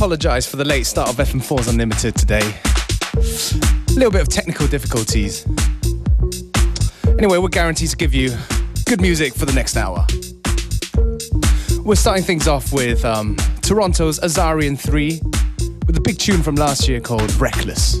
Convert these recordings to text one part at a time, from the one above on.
Apologise for the late start of FM4's Unlimited today. A little bit of technical difficulties. Anyway, we're guaranteed to give you good music for the next hour. We're starting things off with um, Toronto's Azari & III with a big tune from last year called Reckless.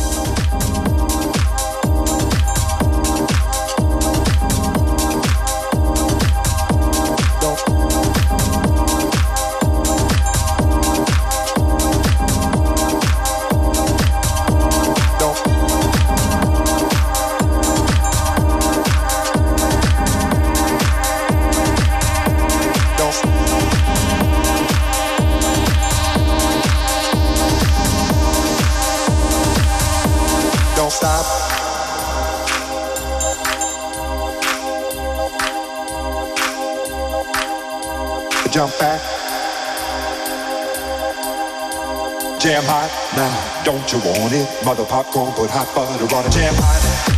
You want it? Mother popcorn, put hot butter on it. Jam hot.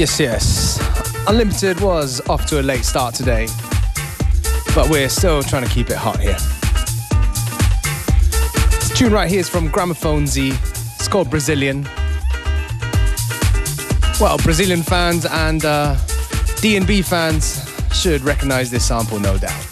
Yes, yes. Unlimited was off to a late start today, but we're still trying to keep it hot here. This tune right here is from Gramophonedzie. It's called Brazilian. Well, Brazilian fans and uh, D&B fans should recognize this sample, no doubt.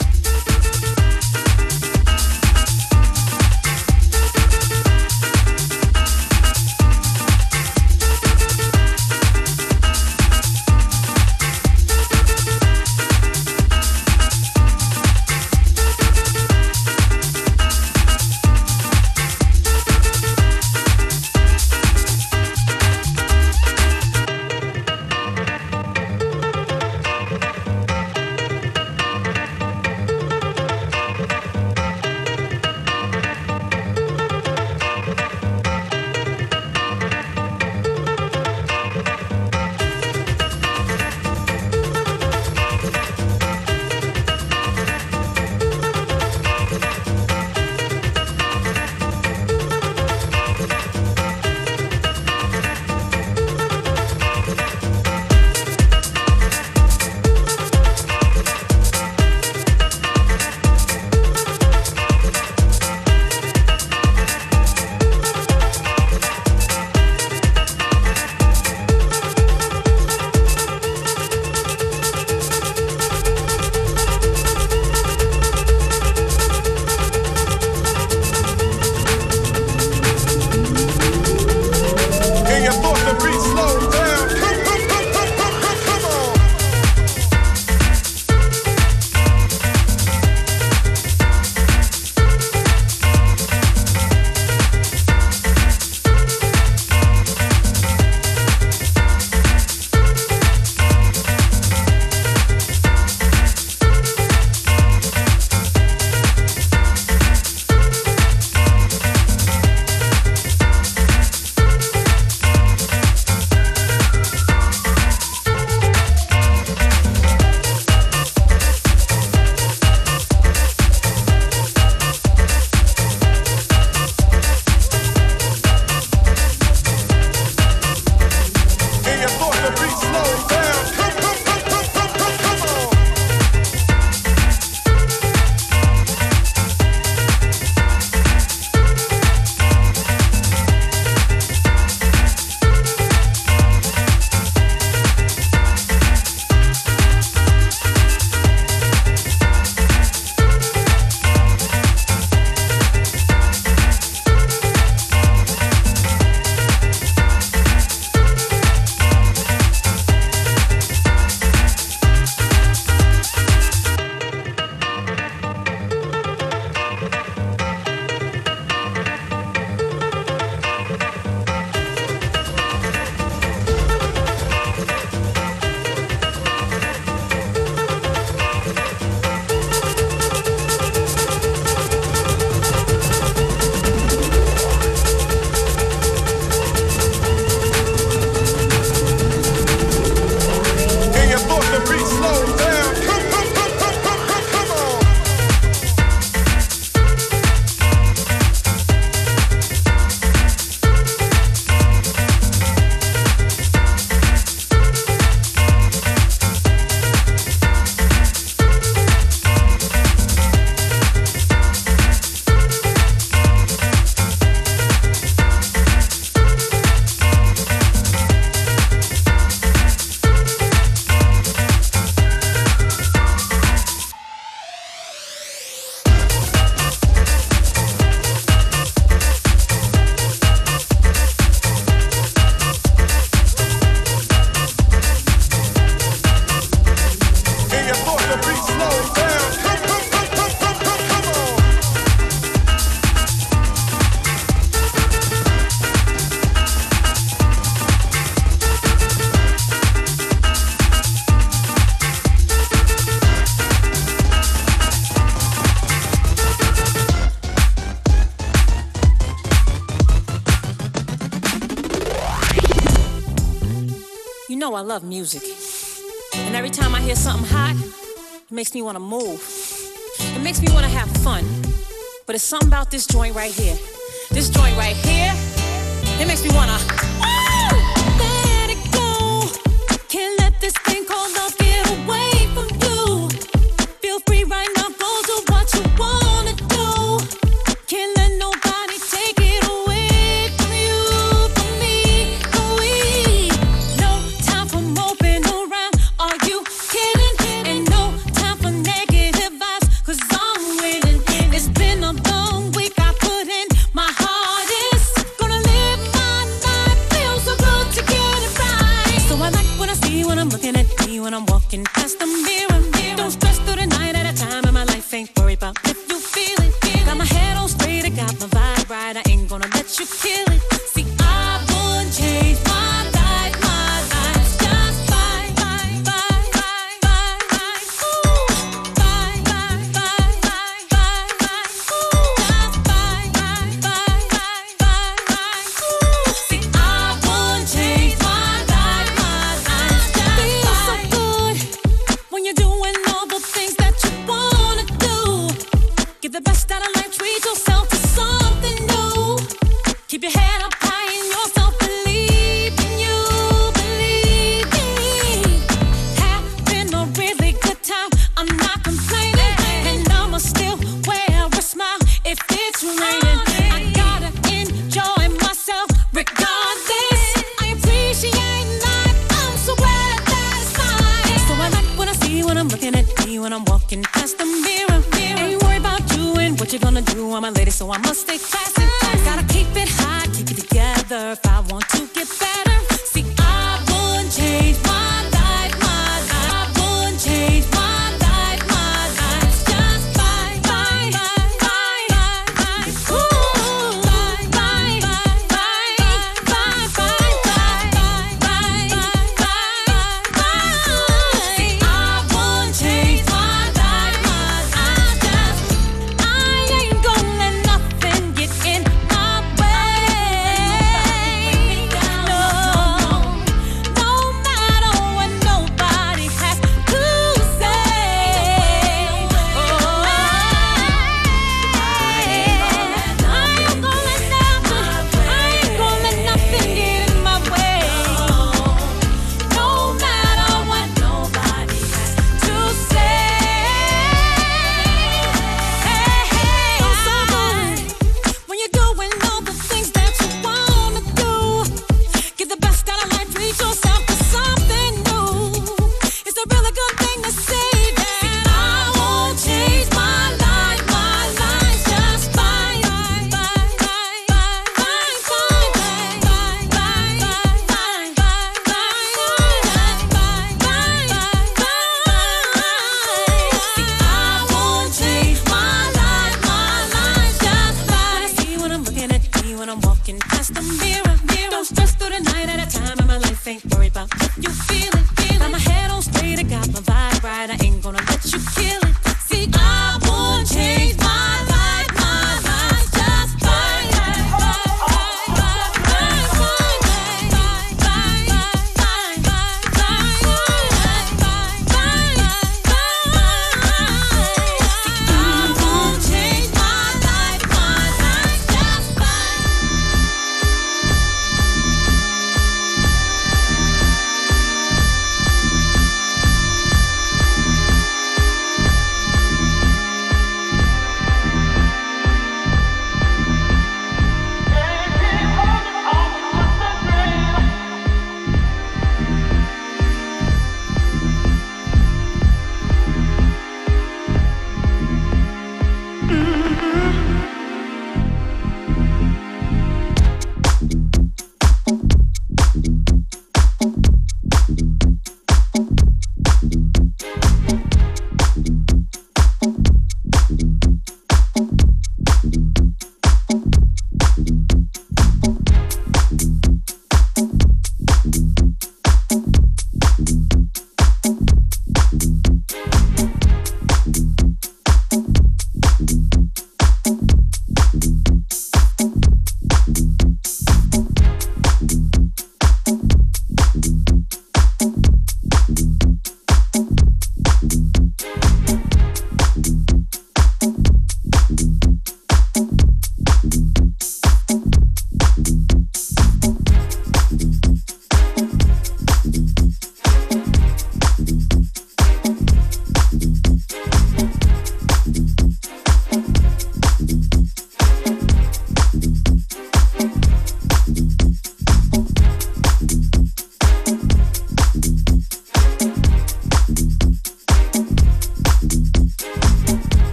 I love music. And every time I hear something hot, it makes me want to move. It makes me want to have fun. But it's something about this joint right here. This joint right here, it makes me want to. I said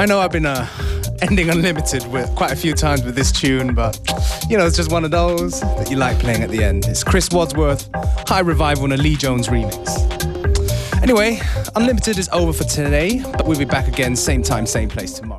I know I've been uh, ending Unlimited with quite a few times with this tune, but you know, it's just one of those that you like playing at the end. It's Chris Wadsworth, High Revival, and a Lee Jones remix. Anyway, Unlimited is over for today, but we'll be back again, same time, same place tomorrow.